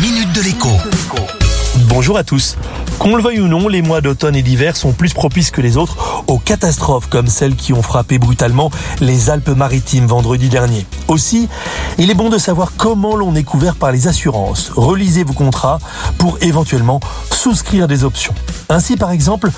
minute de l'écho. Bonjour à tous. Qu'on le veuille ou non, les mois d'automne et d'hiver sont plus propices que les autres aux catastrophes comme celles qui ont frappé brutalement les Alpes-Maritimes vendredi dernier. Aussi, il est bon de savoir comment l'on est couvert par les assurances. Relisez vos contrats pour éventuellement souscrire des options. Ainsi, par exemple,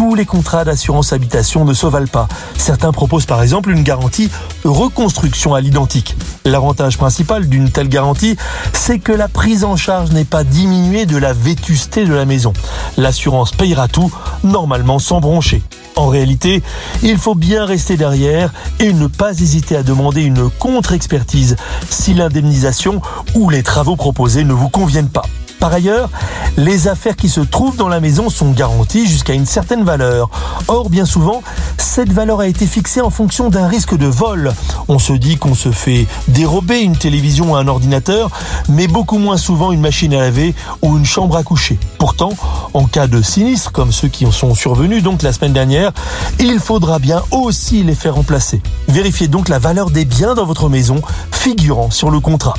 tous les contrats d'assurance habitation ne se valent pas. Certains proposent par exemple une garantie reconstruction à l'identique. L'avantage principal d'une telle garantie, c'est que la prise en charge n'est pas diminuée de la vétusté de la maison. L'assurance payera tout, normalement sans broncher. En réalité, il faut bien rester derrière et ne pas hésiter à demander une contre-expertise si l'indemnisation ou les travaux proposés ne vous conviennent pas. Par ailleurs, les affaires qui se trouvent dans la maison sont garanties jusqu'à une certaine valeur. Or, bien souvent, cette valeur a été fixée en fonction d'un risque de vol. On se dit qu'on se fait dérober une télévision ou un ordinateur, mais beaucoup moins souvent une machine à laver ou une chambre à coucher. Pourtant, en cas de sinistre, comme ceux qui en sont survenus donc la semaine dernière, il faudra bien aussi les faire remplacer. Vérifiez donc la valeur des biens dans votre maison figurant sur le contrat.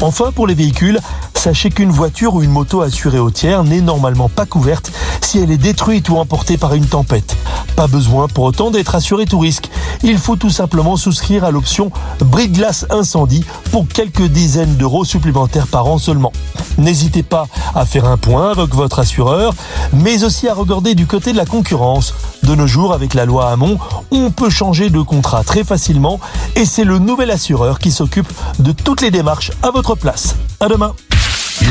Enfin, pour les véhicules, sachez qu'une voiture ou une moto assurée au tiers n'est normalement pas couverte si elle est détruite ou emportée par une tempête. Pas besoin pour autant d'être assuré tout risque. Il faut tout simplement souscrire à l'option bris de glace incendie pour quelques dizaines d'euros supplémentaires par an seulement. N'hésitez pas à faire un point avec votre assureur, mais aussi à regarder du côté de la concurrence. De nos jours, avec la loi Hamon, on peut changer de contrat très facilement et c'est le nouvel assureur qui s'occupe de toutes les démarches à votre place. À demain.